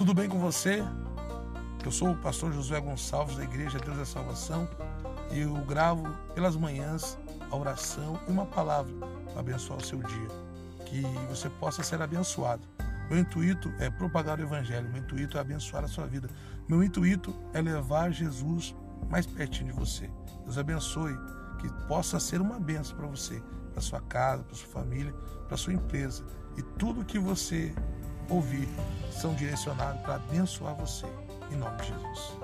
Tudo bem com você? Eu sou o pastor Josué Gonçalves da Igreja Deus da Salvação e eu gravo pelas manhãs a oração e uma palavra para abençoar o seu dia. Que você possa ser abençoado. Meu intuito é propagar o Evangelho, meu intuito é abençoar a sua vida. Meu intuito é levar Jesus mais pertinho de você. Deus abençoe, que possa ser uma benção para você, para sua casa, para sua família, para sua empresa. E tudo que você ouvir são direcionados para abençoar você. Em nome de Jesus.